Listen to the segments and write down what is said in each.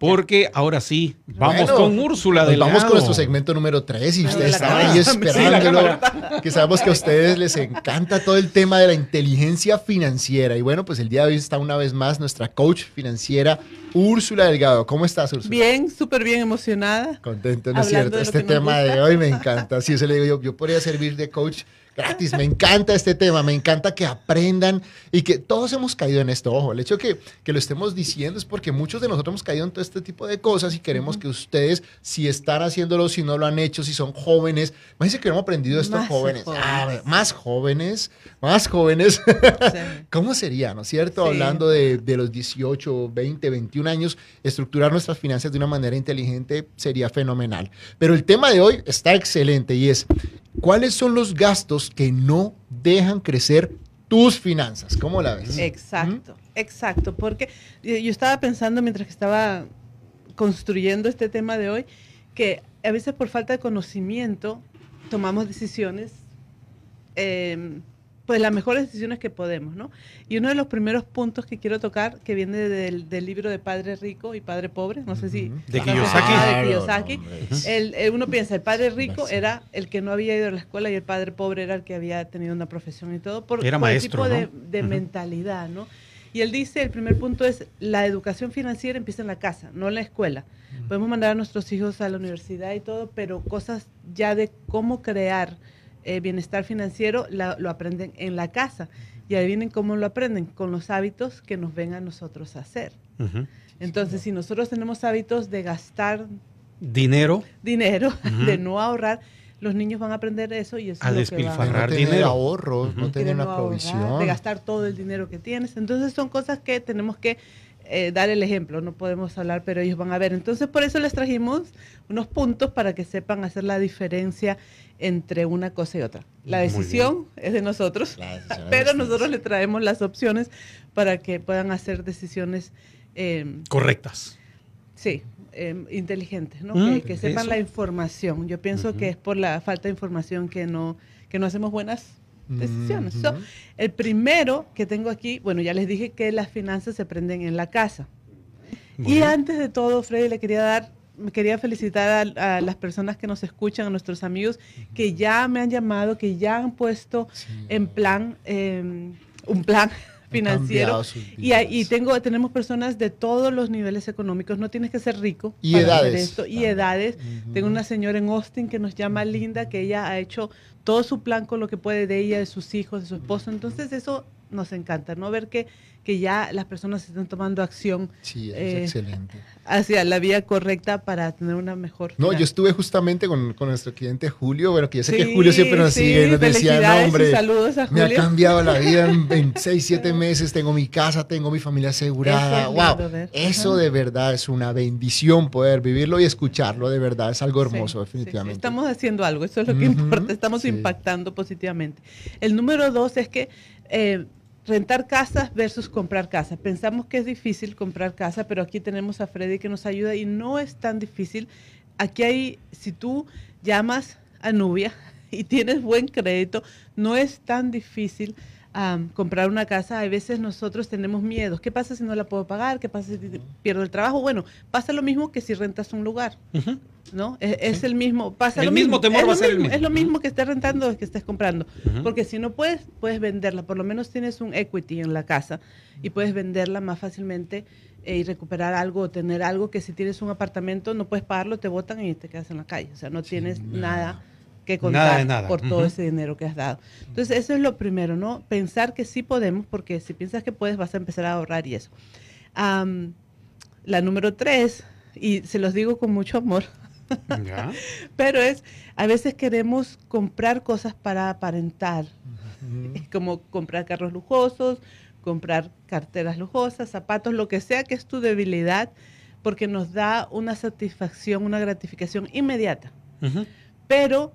porque ahora sí, vamos con Úrsula de Vamos con nuestro segmento número 3 y ustedes están ahí esperándolo, que sabemos que a ustedes les encanta todo el tema de la inteligencia financiera. Y bueno, pues el día de hoy está una vez más nuestra coach financiera, Úrsula Delgado. ¿Cómo estás, Úrsula? Bien, súper bien emocionada. Contento, ¿no es cierto? Este tema de hoy me encanta. Así se le digo yo, yo podría servir de coach gratis. Me encanta este tema, me encanta que aprendan y que todos hemos caído en esto. Ojo, el hecho que, que lo estemos diciendo es porque muchos de nosotros hemos caído en todo este tipo de cosas y queremos que ustedes, si están haciéndolo, si no lo han hecho, si son jóvenes, imagínense que hemos aprendido esto jóvenes. Ah, más jóvenes, más jóvenes. ¿Cómo sería, no es cierto? Hablando de, de los 18, 20, 21 años, estructurar nuestras finanzas de una manera inteligente sería fenomenal. Pero el tema de hoy está excelente y es ¿Cuáles son los gastos que no dejan crecer tus finanzas? ¿Cómo la ves? Exacto, exacto. Porque yo estaba pensando mientras que estaba construyendo este tema de hoy, que a veces por falta de conocimiento tomamos decisiones eh, pues las mejores decisiones que podemos, ¿no? Y uno de los primeros puntos que quiero tocar, que viene del, libro de Padre Rico y Padre Pobre, no sé si... De Kiyosaki. Ah, de Kiyosaki. el, uno piensa, el Padre Rico era el que no había ido a la escuela y el Padre Pobre era el que había tenido una profesión y todo, por, era maestro, el tipo de, mentalidad, ¿no? Y él dice, el primer punto es, la educación financiera empieza en la casa, no en la escuela. Podemos mandar a nuestros hijos a la universidad y todo, pero cosas ya de cómo crear eh, bienestar financiero lo aprenden en la casa. Y ahí vienen cómo lo aprenden, con los hábitos que nos ven a nosotros hacer. Entonces, si nosotros tenemos hábitos de gastar dinero, dinero, de no ahorrar, los niños van a aprender eso y eso a es lo que va. no dinero, ahorros, no tener una provisión, de gastar todo el dinero que tienes. Entonces, son cosas que tenemos que eh, dar el ejemplo, no podemos hablar, pero ellos van a ver. Entonces, por eso les trajimos unos puntos para que sepan hacer la diferencia entre una cosa y otra. La decisión es de nosotros, pero nosotros le traemos las opciones para que puedan hacer decisiones em, correctas. Sí, em, inteligentes, ¿no? Mm, que, sepan la información. Yo pienso que es por la falta de información que no, que no hacemos buenas decisiones. el primero que tengo aquí, bueno, ya les dije que las finanzas se aprenden en la casa. y antes de todo, Freddy, le quería dar, me quería felicitar a, las personas que nos escuchan, a nuestros amigos que ya me han llamado, que ya han puesto en plan, em, un plan financiero. Y, y, tengo, tenemos personas de todos los niveles económicos, no tienes que ser rico. Y edades. esto, y edades. Tengo una señora en Austin que nos llama Linda, que ella ha hecho todo su plan con lo que puede de ella, de sus hijos, de su esposo. Entonces eso nos encanta, ¿no? Ver que, que ya las personas están tomando acción sí, es eh, excelente. hacia la vía correcta para tener una mejor. No, yo estuve justamente con, con, nuestro cliente Julio, bueno, que yo sé que Julio siempre nos sigue, nos decía, no, hombre, me ha cambiado la vida en, seis, siete meses, tengo mi casa, tengo mi familia asegurada. wow, eso de verdad es una bendición poder vivirlo y escucharlo, de verdad, es algo hermoso, definitivamente. estamos haciendo algo, eso es lo que importa, estamos impactando positivamente. El número dos es que eh, rentar casas versus comprar casa. Pensamos que es difícil comprar casa, pero aquí tenemos a Freddy que nos ayuda y no es tan difícil. Aquí hay, si tú llamas a Nubia y tienes buen crédito, no es tan difícil comprar una casa, a veces nosotros tenemos miedos. ¿Qué pasa si no la puedo pagar? ¿Qué pasa si pierdo el trabajo? Bueno, pasa lo mismo que si rentas un lugar. ¿No? Es, el mismo, pasa el lo mismo, temor va a ser el mismo. Es lo mismo que estés rentando que estés comprando. Porque si no puedes, puedes venderla. Por lo menos tienes un equity en la casa y puedes venderla más fácilmente eh, y recuperar algo o tener algo que si tienes un apartamento no puedes pagarlo, te botan y te quedas en la calle. O sea, no tienes nada que contar por todo ese dinero que has dado. Entonces, eso es lo primero, ¿no? Pensar que sí podemos, porque si piensas que puedes, vas a empezar a ahorrar y eso. la número tres, y se los digo con mucho amor, pero es, a veces queremos comprar cosas para aparentar, como comprar carros lujosos, comprar carteras lujosas, zapatos, lo que sea que es tu debilidad, porque nos da una satisfacción, una gratificación inmediata. Pero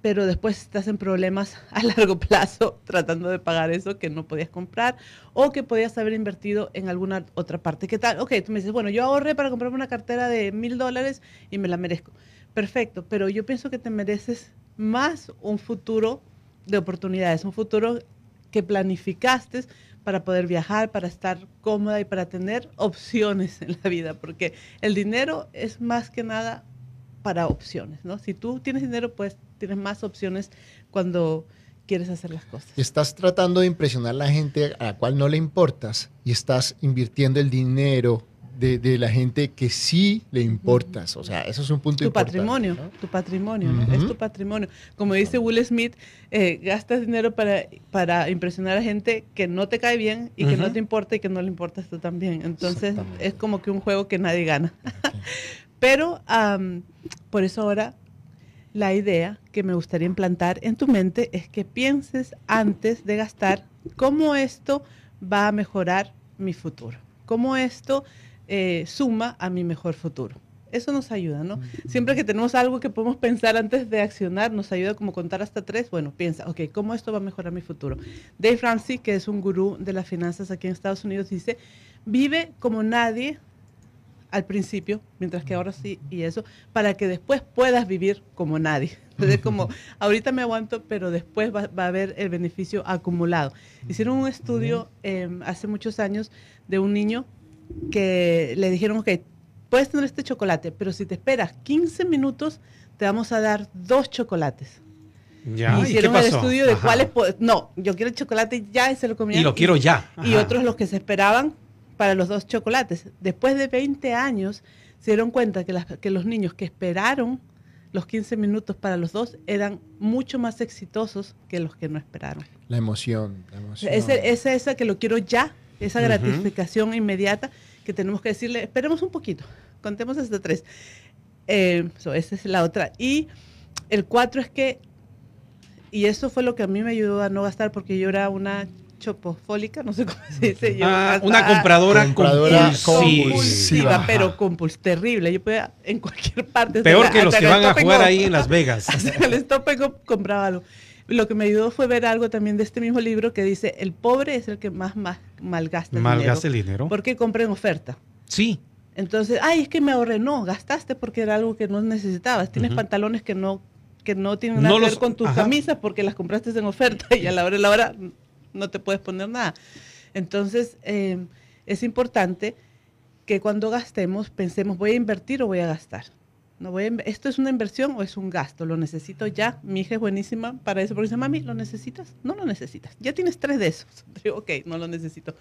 pero después estás en problemas a largo plazo tratando de pagar eso que no podías comprar o que podías haber invertido en alguna otra parte. ¿Qué tal? Ok, tú me dices, bueno, yo ahorré para comprarme una cartera de mil dólares y me la merezco. Perfecto, pero yo pienso que te mereces más un futuro de oportunidades, un futuro que planificaste para poder viajar, para estar cómoda y para tener opciones en la vida, porque el dinero es más que nada para opciones, ¿no? Si tú tienes dinero, pues tienes más opciones cuando quieres hacer las cosas. Estás tratando de impresionar a la gente a la cual no le importas y estás invirtiendo el dinero de, la gente que sí le importas. O sea, eso es un punto tu Patrimonio, Tu patrimonio, Es tu patrimonio. Como dice Will Smith, eh, gastas dinero para, para impresionar a gente que no te cae bien y que no te importa y que no le importas tú también. Entonces, es como que un juego que nadie gana. Pero por eso ahora la idea que me gustaría implantar en tu mente es que pienses antes de gastar cómo esto va a mejorar mi futuro, cómo esto eh, suma a mi mejor futuro. Eso nos ayuda, ¿no? Siempre que tenemos algo que podemos pensar antes de accionar, nos ayuda como contar hasta tres. Bueno, piensa, ok, ¿cómo esto va a mejorar mi futuro? Dave Ramsey, que es un gurú de las finanzas aquí en Estados Unidos, dice, vive como nadie al principio, mientras que ahora sí y eso, para que después puedas vivir como nadie. Entonces, como ahorita me aguanto, pero después va, a haber el beneficio acumulado. Hicieron un estudio em, hace muchos años de un niño que le dijeron, ok, puedes tener este chocolate, pero si te esperas 15 minutos, te vamos a dar dos chocolates. Ya, hicieron el estudio de cuáles, no, yo quiero el chocolate ya y se lo comían. Y lo quiero ya. Y otros los que se esperaban para los dos chocolates. Después de 20 años se dieron cuenta que, que los niños que esperaron los 15 minutos para los dos eran mucho más exitosos que los que no esperaron. La emoción, la emoción. Es esa que lo quiero ya, esa gratificación inmediata que tenemos que decirle, esperemos un poquito, contemos hasta tres. Eh, esa es la otra. Y el cuatro es que, y eso fue lo que a mí me ayudó a no gastar porque yo era una chopofólica, no sé cómo se dice. Ah, una compradora, compulsiva, pero compulsiva, terrible. Yo podía en cualquier parte. Peor que los que van a jugar ahí en Las Vegas. Hasta el compraba algo. Lo que me ayudó fue ver algo también de este mismo libro que dice, el pobre es el que más, más malgasta el malgasta el dinero. Porque compra en oferta. Sí. Entonces, ay, es que me ahorré. No, gastaste porque era algo que no necesitabas. Tienes pantalones que no que no tienen nada que ver con tus camisas porque las compraste en oferta y a la hora de la hora no te puedes poner nada. Entonces, eh, es importante que cuando gastemos pensemos, ¿voy a invertir o voy a gastar? No voy ¿Esto es una inversión o es un gasto? ¿Lo necesito ya? Mi hija es buenísima para eso, porque dice, mami, ¿lo necesitas? No lo necesitas. Ya tienes tres de esos. Digo, ok, no lo necesito.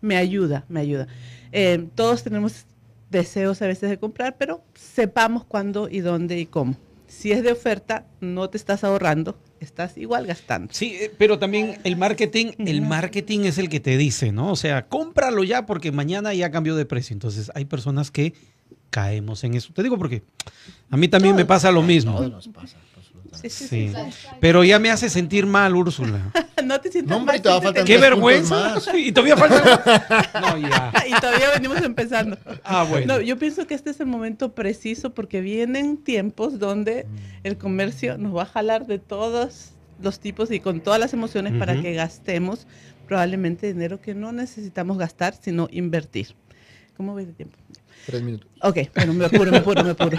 Me ayuda, me ayuda. Eh, todos tenemos deseos a veces de comprar, pero sepamos cuándo y dónde y cómo. Si es de oferta, no te estás ahorrando, estás igual gastando. Sí, eh, pero también el marketing, el marketing es el que te dice, ¿no? O sea, cómpralo ya porque mañana ya cambió de precio. Entonces hay personas que caemos en eso. Te digo porque a mí también me pasa lo mismo. Nos pasa. Sí, Pero ya me hace sentir mal, Úrsula. no te sientas mal. Qué vergüenza. y todavía falta. no, ya. y todavía venimos empezando. Ah, bueno. No, yo pienso que este es el momento preciso porque vienen tiempos donde el comercio nos va a jalar de todos los tipos y con todas las emociones para que gastemos probablemente dinero que no necesitamos gastar, sino invertir. ¿Cómo ves de tiempo? Tres minutos. Ok, bueno, me apuro, me apuro, me apuro.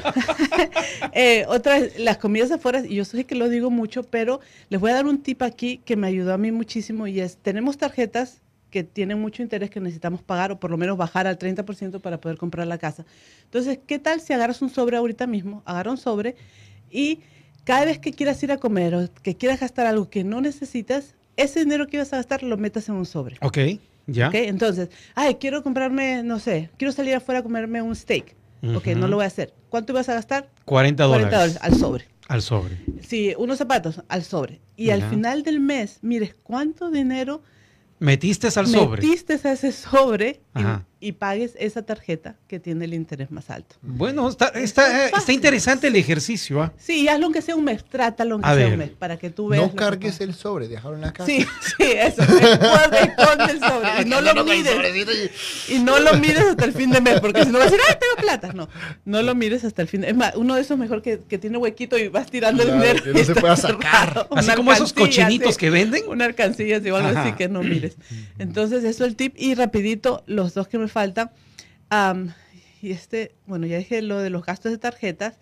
eh, otra, las comidas afuera, y yo sé que lo digo mucho, pero les voy a dar un tip aquí que me ayudó a mí muchísimo y es, tenemos tarjetas que tienen mucho interés que necesitamos pagar o por lo menos bajar al 30% para poder comprar la casa. Entonces, ¿qué tal si agarras un sobre ahorita mismo? Agarra un sobre y cada vez que quieras ir a comer o que quieras gastar algo que no necesitas, ese dinero que ibas a gastar lo metas en un sobre. Ok. Ya. Entonces, ay, quiero comprarme, no sé, quiero salir afuera a comerme un steak. Ok, no lo voy a hacer. ¿Cuánto vas a gastar? 40 dólares. 40 dólares al sobre. Al sobre. Sí, unos zapatos al sobre. Y al final del mes, mires cuánto dinero metiste al sobre. Metiste a ese sobre y pagues esa tarjeta que tiene el interés más alto. Bueno, está, está, está interesante el ejercicio. ¿ah? Sí, hazlo aunque sea un mes, trátalo aunque sea un mes, para que tú veas. No cargues el sobre, déjalo en la casa. Sí, sí, eso. Esconde el sobre. Y no lo mides. Y no lo mides hasta el fin de mes, porque si no vas a decir, ¡ay, tengo plata! No, no lo mires hasta el fin de mes. Es más, uno de esos mejor que, que tiene huequito y vas tirando el dinero. Que no se pueda sacar. Así como esos cochinitos que venden. Una alcancilla o algo así que no mires. Entonces, eso es el tip. Y rapidito, los dos que me faltan. y este, bueno, ya dije lo de los gastos de tarjetas.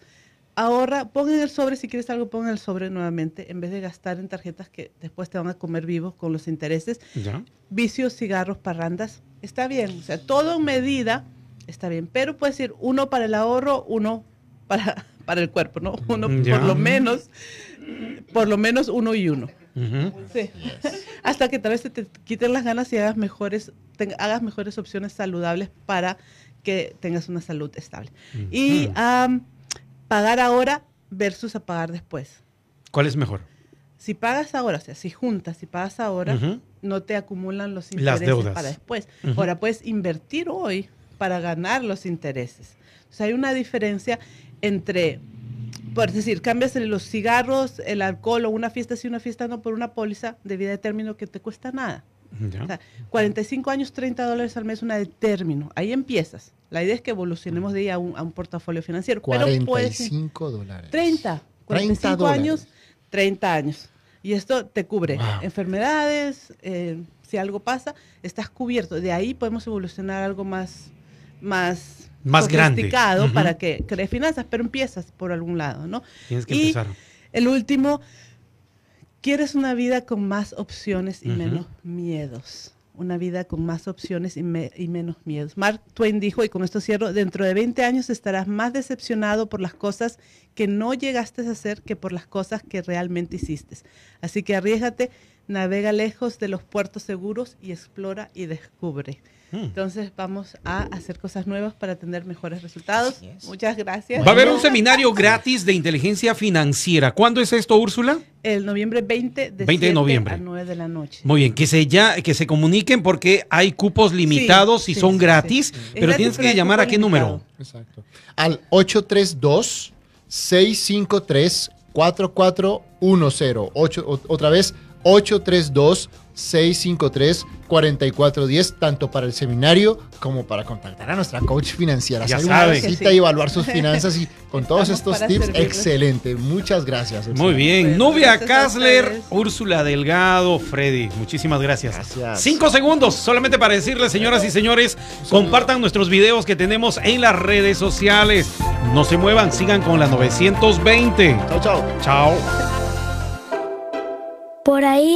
Ahorra, pon en el sobre, si quieres algo, pon en el sobre nuevamente, en vez de gastar en tarjetas que después te van a comer vivos con los intereses. Ya. Vicios, cigarros, parrandas, está bien. O sea, todo en medida está bien. Pero puedes decir uno para el ahorro, uno para, para el cuerpo, ¿no? Uno Ya. por lo menos, por lo menos uno y uno. Sí. Hasta que tal vez te, te quiten las ganas y hagas mejores, te- hagas mejores opciones saludables para que tengas una salud estable. Y Ujú. am, pagar ahora versus a pagar después. ¿Cuál es mejor? Si pagas ahora, o sea, si juntas, si pagas ahora, no te acumulan los Las intereses deudas. para después. Ahora puedes invertir hoy para ganar los intereses. O sea, hay una diferencia entre, por decir, cambias los cigarros, el alcohol o una fiesta sí, una fiesta no por una póliza de vida de término que te cuesta nada. O sea, 45 años, 30 dólares al mes, una de término. Ahí empiezas. La idea es que evolucionemos de ahí a un, a un portafolio financiero. Pero puedes 45 dólares. 30, 45 dólares. años, 30 años. Y esto te cubre Wow. enfermedades, eh, si algo pasa, estás cubierto. De ahí podemos evolucionar algo más, más, Más grande. sofisticado Ujú. para que crees finanzas, pero empiezas por algún lado, ¿no? Tienes que Y empezar. El último, quieres una vida con más opciones y Ujú. menos miedos. Una vida con más opciones y, me- y menos miedos. Mark Twain dijo, y con esto cierro, dentro de 20 años estarás más decepcionado por las cosas que no llegaste a hacer que por las cosas que realmente hiciste. Así que arriesgate, navega lejos de los puertos seguros y explora y descubre. Mm. Entonces vamos a hacer cosas nuevas para tener mejores resultados. Muchas gracias. Va a haber un seminario gratis de inteligencia financiera. ¿Cuándo es esto, Úrsula? El noviembre 20 de, 20 de 7 noviembre. a 9 de la noche. Muy bien, que se ya, que se comuniquen porque hay cupos limitados y sí, son sí, gratis, pero gratis, tienes que llamar a qué número. Exacto. Al 832-653-4410. Ocho- o- otra vez, 832-653-4410, tanto para el seminario como para contactar a nuestra coach financiera. Ya saben. cita sí. y evaluar sus finanzas y con todos Estamos estos tips, servirles. excelente. Muchas gracias. Muy bien. Bueno, Nubia Kassler. Úrsula Delgado, Freddy. Muchísimas gracias. Gracias. Cinco segundos solamente para decirles, señoras y señores, compartan nuestros videos que tenemos en las redes sociales. No se muevan, sigan con la 920. Chao, chao. Chao. Por ahí